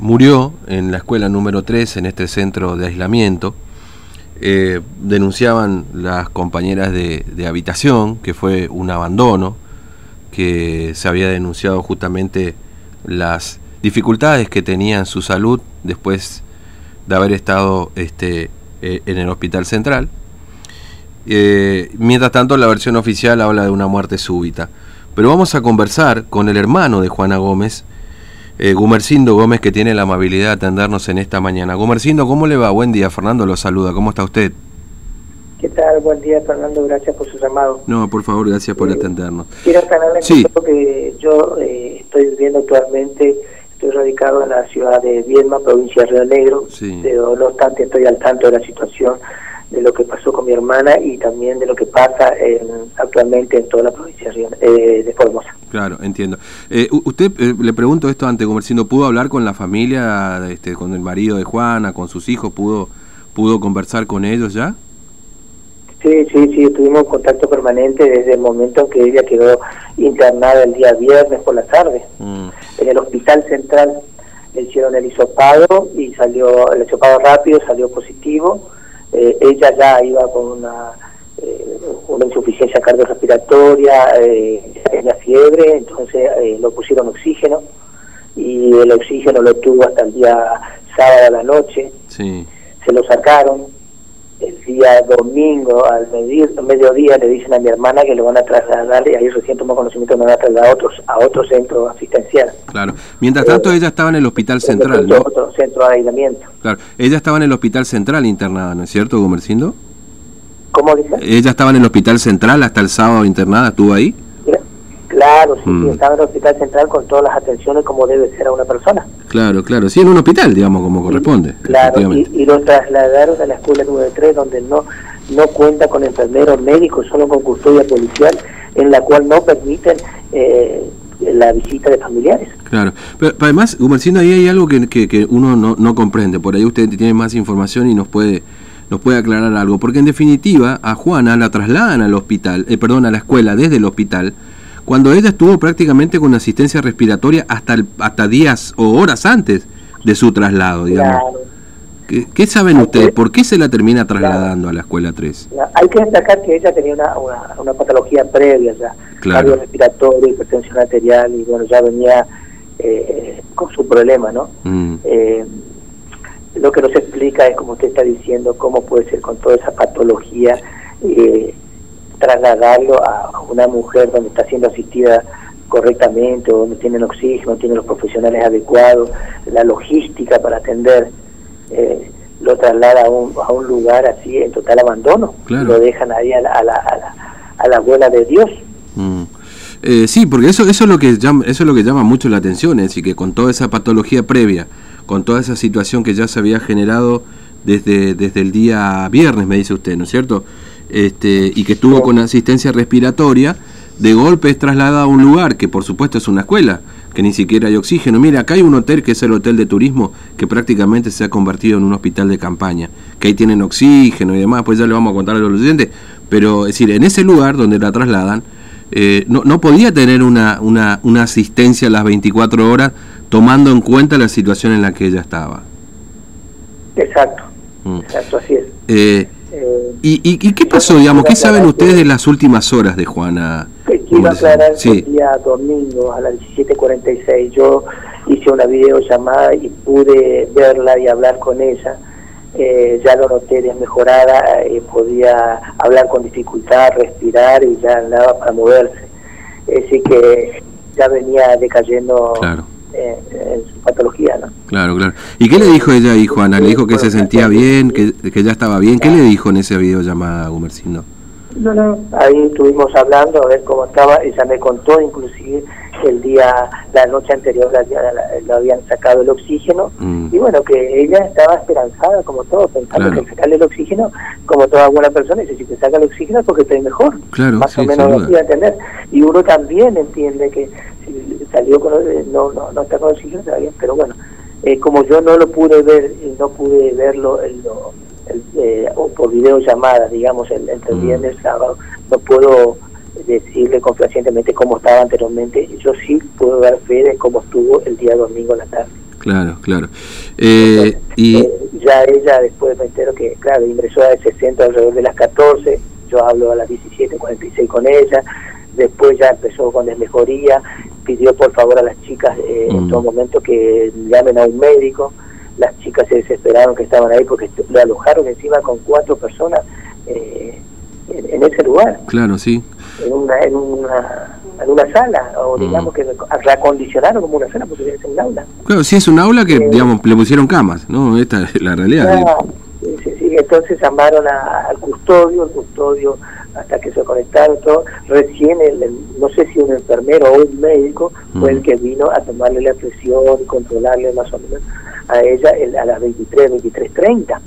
murió en la escuela número 3, en este centro de aislamiento. Eh, denunciaban las compañeras de, habitación que fue un abandono, que se había denunciado justamente las dificultades que tenía en su salud después de haber estado este, eh, en el hospital central. Eh, mientras tanto, la versión oficial habla de una muerte súbita. Pero vamos a conversar con el hermano de Juana Gómez, eh, Gumercindo Gómez, que tiene la amabilidad de atendernos en esta mañana. Gumercindo, ¿cómo le va? Buen día, Fernando lo saluda. ¿Cómo está usted? ¿Qué tal? Buen día, Fernando. Gracias por su llamado. No, por favor, gracias por eh, atendernos. Quiero aclararle sí. que yo eh, estoy viviendo actualmente, estoy radicado en la ciudad de Viedma, provincia de Río Negro, pero no obstante estoy al tanto de la situación de lo que pasó con mi hermana y también de lo que pasa actualmente en toda la provincia eh, de Formosa. Claro, entiendo. Eh, usted, eh, le pregunto esto antes, como diciendo, ¿pudo hablar con la familia, este, con el marido de Juana, con sus hijos? ¿Pudo, pudo conversar con ellos ya? Sí, sí, sí, tuvimos contacto permanente desde el momento en que ella quedó internada el día viernes por la tarde. Mm. En el hospital central le hicieron el hisopado y salió, el hisopado rápido salió positivo eh, ella ya iba con una, eh, una insuficiencia cardiorrespiratoria, eh, tenía fiebre, entonces eh, lo pusieron oxígeno y el oxígeno lo tuvo hasta el día sábado a la noche. Se lo sacaron el día domingo al medir, mediodía le dicen a mi hermana que lo van a trasladar y ahí recién tomó conocimiento lo van a trasladar a otros a otro centro asistencial. Claro. Mientras tanto ella estaba en el hospital central, ¿no? Otro centro de aislamiento. Claro. Ella estaba en el hospital central internada, ¿no es cierto, Gumercindo? ¿Cómo dice? Ella estaba en el hospital central hasta el sábado internada, ¿estuvo ahí? Claro, sí, mm. estaba en el hospital central con todas las atenciones como debe ser a una persona. Claro, claro, sí, en un hospital, digamos, como corresponde. Claro, y, lo trasladaron a la escuela número 3, donde no, no cuenta con enfermeros médicos, solo con custodia policial, en la cual no permiten eh, la visita de familiares. Claro, pero, además, Gumercindo, ahí hay algo que, que, uno no, no comprende, por ahí usted tiene más información y nos puede nos puede aclarar algo, porque en definitiva a Juana la trasladan al hospital, eh, perdón, a la escuela desde el hospital, cuando ella estuvo prácticamente con asistencia respiratoria hasta, hasta días o horas antes de su traslado, digamos. ¿Qué, saben ustedes? ¿Por qué se la termina trasladando a la escuela 3? Hay que destacar que ella tenía una, una, patología previa ya, claro. respiratorio, hipertensión arterial, y bueno, ya venía eh, con su problema, ¿no? Mm. Eh, lo que nos explica es, como usted está diciendo, cómo puede ser con toda esa patología eh, trasladarlo a una mujer donde está siendo asistida correctamente, donde tienen oxígeno, tienen los profesionales adecuados, la logística para atender, eh, lo traslada a un, a un lugar así en total abandono, lo dejan ahí a la, a la, a la, abuela de Dios. Mm. Eh, sí, porque eso, eso, es lo que llama, eso es lo que llama mucho la atención, es decir, que con toda esa patología previa, con toda esa situación que ya se había generado desde, desde el día viernes, me dice usted, ¿no es cierto? Este, y que estuvo con asistencia respiratoria, de golpe es trasladada a un lugar que por supuesto es una escuela, que ni siquiera hay oxígeno. Mira, acá hay un hotel que es el hotel de turismo que prácticamente se ha convertido en un hospital de campaña, que ahí tienen oxígeno y demás, pues ya le vamos a contar a los oyentes, pero es decir, en ese lugar donde la trasladan, eh, no, no, podía tener una, una, una asistencia a las 24 horas tomando en cuenta la situación en la que ella estaba. Exacto, mm. exacto, así es. Eh, eh, ¿Y, y, qué pasó, digamos? ¿Qué saben ustedes de las últimas horas de Juana? quiero aclarar el día domingo a las 17.46 yo hice una videollamada y pude verla y hablar con ella. Eh, ya lo noté desmejorada, eh, podía hablar con dificultad, respirar y ya andaba para moverse. Así que ya venía decayendo claro en su patología, ¿no? Claro, claro. ¿Y qué le dijo ella ahí, Juana? ¿Le dijo que se sentía bien, que, que ya estaba bien? ¿Qué le dijo en esa videollamada, Gumercindo? No, no, ahí estuvimos hablando a ver cómo estaba, ella me contó inclusive el día, la noche anterior lo habían sacado el oxígeno mm. y bueno, que ella estaba esperanzada como todo, pensando que sacarle el oxígeno, como toda buena persona, dice, si te saca el oxígeno porque estoy mejor, claro, más o menos lo a entender. Y uno también entiende que salió con, no, no, no está con oxígeno, bien, pero bueno, eh, como yo no lo pude ver y no pude verlo el, eh, o por videollamada, digamos, el, entre mm. viernes y sábado, no puedo decirle complacientemente cómo estaba anteriormente. Yo sí puedo dar fe de cómo estuvo el día domingo en la tarde. Claro, claro. Eh, y eh, ya ella después me entero que, claro, ingresó a ese centro alrededor de las 14, yo hablo a las 17.46 con ella, después ya empezó con desmejoría, pidió por favor a las chicas eh, en mm. todo momento que llamen a un médico, las chicas se desesperaron que estaban ahí porque lo alojaron encima con cuatro personas en, en, ese lugar. Claro, sí. En una, en una en una sala, o mm. digamos que reacondicionaron como una sala, porque es un aula. Claro, sí es un aula que, eh, digamos, le pusieron camas, ¿no? Esta es la realidad. sí, sí, sí, entonces llamaron al custodio, el custodio hasta que se conectaron todo, recién el, no sé si un enfermero o un médico fue el que vino a tomarle la presión y controlarle más o menos a ella a las 23, 23.30.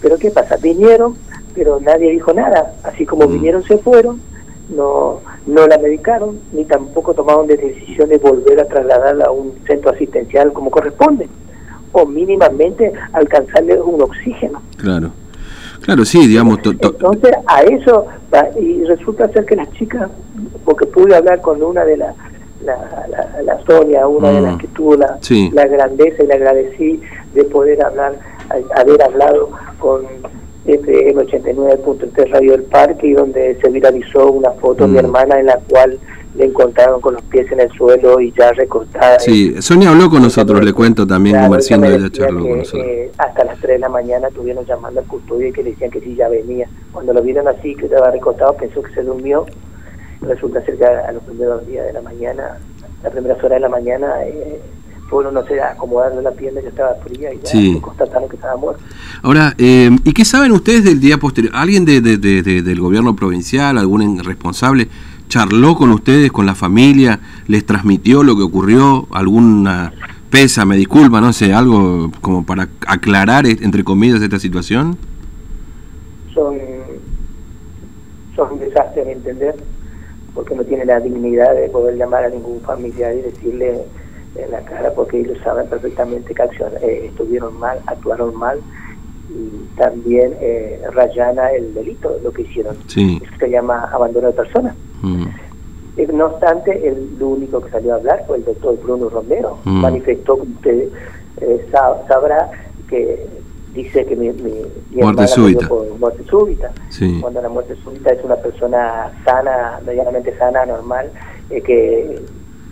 Pero ¿qué pasa? Vinieron, pero nadie dijo nada, así como mm. vinieron se fueron, no, no la medicaron ni tampoco tomaron la decisión de volver a trasladarla a un centro asistencial como corresponde o mínimamente alcanzarle un oxígeno. Claro, claro, sí, digamos. Entonces a eso, y resulta ser que las chicas, porque pude hablar con una de las, la, la, Sonia, una de las mm. que tuvo la, la grandeza y le agradecí de poder hablar, haber hablado con FM 89.3 Radio del Parque y donde se viralizó una foto de mi mm. hermana en la cual le encontraron con los pies en el suelo y ya recortada. Sí, Sonia habló con nosotros, le cuento también, claro, ella charló con nosotros. hasta las 3 de la mañana estuvieron llamando al custodio y que le decían que sí ya venía. Cuando lo vieron así, que estaba recortado, pensó que se durmió. Resulta ser que a, los primeros días de la mañana, las primeras horas de la mañana, eh, bueno, no sé, acomodarle la pierna ya estaba fría y ya sí. constataron que estaba muerto. Ahora, eh, ¿y qué saben ustedes del día posterior? ¿Alguien de, de, del gobierno provincial, algún responsable, charló con ustedes, con la familia, les transmitió lo que ocurrió, alguna pesa, me disculpa, no sé, algo como para aclarar, entre comillas, esta situación? Son, son un desastre, ¿me entender? Porque no tiene la dignidad de poder llamar a ningún familiar y decirle en la cara porque ellos saben perfectamente que eh, estuvieron mal, actuaron mal y también eh, rayana el delito, lo que hicieron. Eso se llama abandono de persona. Eh, no obstante, el, lo único que salió a hablar fue el doctor Bruno Romero. Mm. Manifestó, usted eh, sabrá, que dice que mi, mi, muerte súbita. Por muerte súbita. Cuando la muerte súbita es una persona sana, medianamente sana, normal, que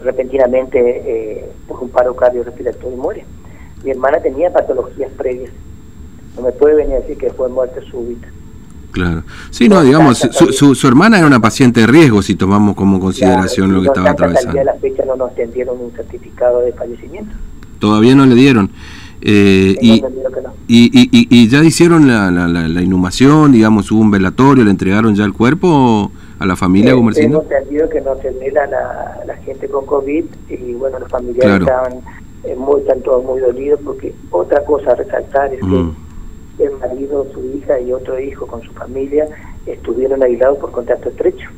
repentinamente eh, por un paro cardiorrespiratorio muere. Mi hermana tenía patologías previas. No me puede venir a decir que fue muerte súbita. Claro. Sí, no, digamos, su, su, hermana era una paciente de riesgo si tomamos como consideración lo que estaba atravesando. Hasta la fecha no nos tendieron un certificado de fallecimiento. Todavía no le dieron. Eh, y, y, y, ya hicieron la, la, la, inhumación, digamos, hubo un velatorio, le entregaron ya el cuerpo a la familia eh, Tengo entendido que no se vela la, la gente con COVID y bueno, los familiares estaban eh, muy, están todos muy dolidos porque otra cosa a resaltar es que mm. El marido, su hija y otro hijo con su familia estuvieron aislados por contacto estrecho.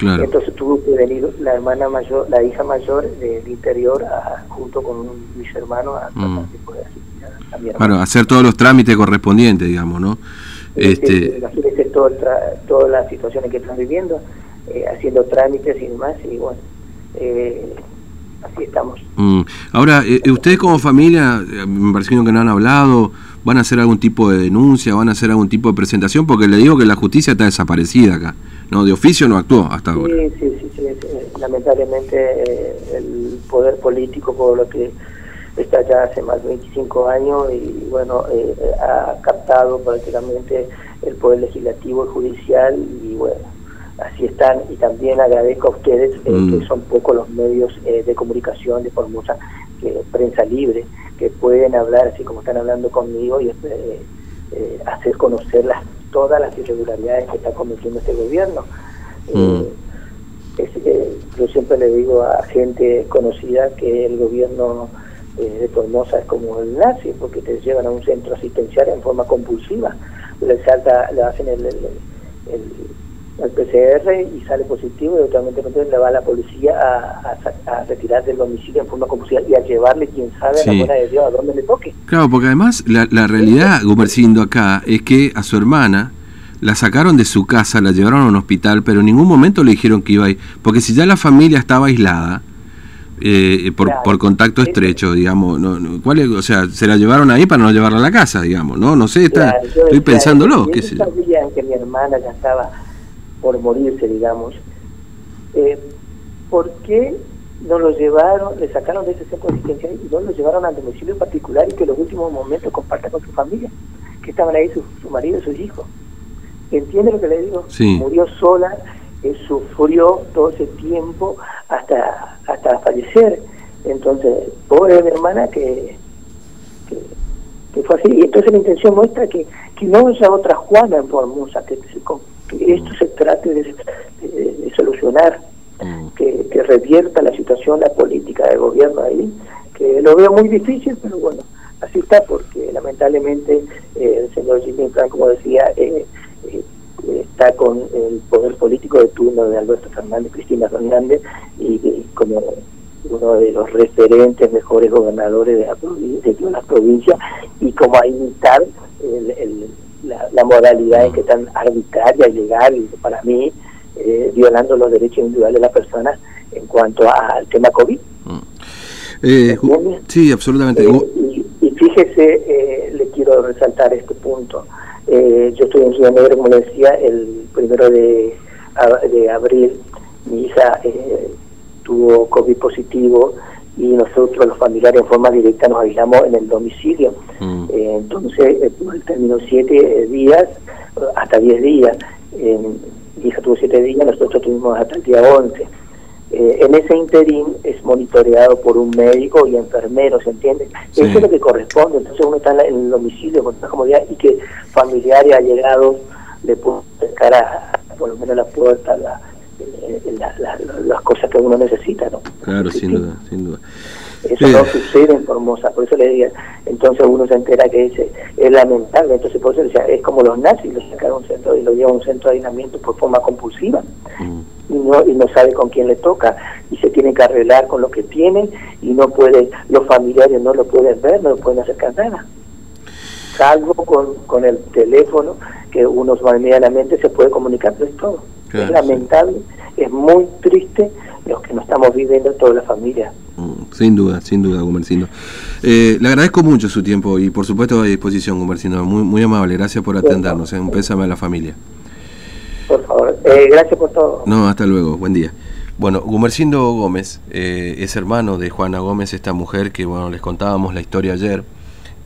Entonces tuvo que venir la hermana mayor, la hija mayor del interior junto con mis hermanos a mm. poder a, mi Bueno, hacer todos los trámites correspondientes, digamos, ¿no? Este, este... todo todas las situaciones que están viviendo, eh, haciendo trámites y demás, y bueno, eh, así estamos. Mm. Ahora, eh, ustedes como familia, me parece que no han hablado, ¿van a hacer algún tipo de denuncia, van a hacer algún tipo de presentación? Porque le digo que la justicia está desaparecida acá, ¿no? De oficio no actuó hasta ahora. Sí, sí, sí, lamentablemente el poder político, por lo que está ya hace más de 25 años y bueno, eh, ha captado prácticamente el poder legislativo y judicial y bueno, así están y también agradezco a ustedes eh, mm. que son pocos los medios eh, de comunicación de Formosa, que prensa libre, que pueden hablar así como están hablando conmigo y hacer conocer las, todas las irregularidades que está cometiendo este gobierno. Mm. yo siempre le digo a gente conocida que el gobierno eh, de Formosa es como el nazi, porque te llevan a un centro asistencial en forma compulsiva. Le, salta, le hacen el, el, el, PCR y sale positivo y automáticamente le va a la policía a, a, retirar del domicilio en forma compulsiva y a llevarle, quién sabe, a la buena de Dios, a donde le toque. Claro, porque además la, la realidad, Gumercindo, acá es que a su hermana la sacaron de su casa, la llevaron a un hospital, pero en ningún momento le dijeron que iba a ir. Porque si ya la familia estaba aislada, eh, por, por contacto estrecho, digamos. No, ¿cuál es? O sea, se la llevaron ahí para no llevarla a la casa, digamos, ¿no? No sé, está, estoy pensándolo. Qué sé que mi hermana ya estaba por morirse, digamos. Eh, ¿Por qué no lo llevaron, le sacaron de ese centro asistencial y no lo llevaron al domicilio particular y que en los últimos momentos comparta con su familia? Que estaban ahí su, su marido y sus hijos. ¿Entiende lo que le digo? Murió sola, eh, sufrió todo ese tiempo hasta hasta fallecer. Entonces, pobre mi hermana que, que, fue así. Y entonces la intención muestra que, que no haya otra Juana en Formosa, que, que esto se trate de, solucionar, mm. que, que revierta la situación, la política del gobierno ahí, que lo veo muy difícil, pero bueno, así está, porque lamentablemente eh, el señor Jimmy Frank, como decía, eh, eh, está con el poder político de turno de Alberto Fernández, Cristina Fernández, y, como uno de los referentes mejores gobernadores de la, de la provincia, y como a imitar la, modalidad en que tan arbitraria, ilegal, y para mí, eh, violando los derechos individuales de las personas en cuanto al tema COVID. Mm. Eh, sí, absolutamente. Eh, y, y, fíjese, le quiero resaltar este punto. Eh, yo estoy en Ciudad Negra, como decía, el primero de, de abril. Mi hija eh, tuvo COVID positivo y nosotros, los familiares, en forma directa nos aislamos en el domicilio. Mm. Eh, entonces, el término siete días, hasta diez días. mi hija tuvo siete días, nosotros tuvimos hasta el día once. Eh, en ese interín es monitoreado por un médico y enfermero, ¿se entiende? Eso es lo que corresponde, entonces uno está en, el domicilio con toda comodidad y que familiares allegados le puedan acercar a, por lo menos la puerta, eh, las cosas que uno necesita, ¿no? Claro, sin duda, sin duda. Eso no sucede en Formosa, por eso le digo, entonces uno se entera que es, es lamentable, entonces por eso decía, es como los nazis, lo sacaron un centro y lo llevan a un centro de aislamiento por forma compulsiva. Mm y no, y no sabe con quién le toca y se tiene que arreglar con lo que tiene y no puede, los familiares no lo pueden ver, no lo pueden acercar nada. Salvo con, con el teléfono que uno medianamente se puede comunicar, pero es todo. Es lamentable, es muy triste lo que nos estamos viviendo toda la familia. Mm, sin duda, sin duda, Gumercindo. Eh, le agradezco mucho su tiempo y por supuesto a disposición, Gumercindo. Muy, muy amable, gracias por atendernos. Eh, un pésame a la familia. Por favor. Eh, gracias por todo. No, hasta luego. Buen día. Bueno, Gumercindo Gómez eh, es hermano de Juana Gómez, esta mujer que, bueno, les contábamos la historia ayer,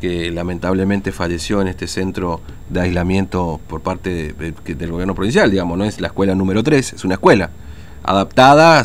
que lamentablemente falleció en este centro de aislamiento por parte del gobierno provincial, digamos, no es la escuela número 3, es una escuela adaptada a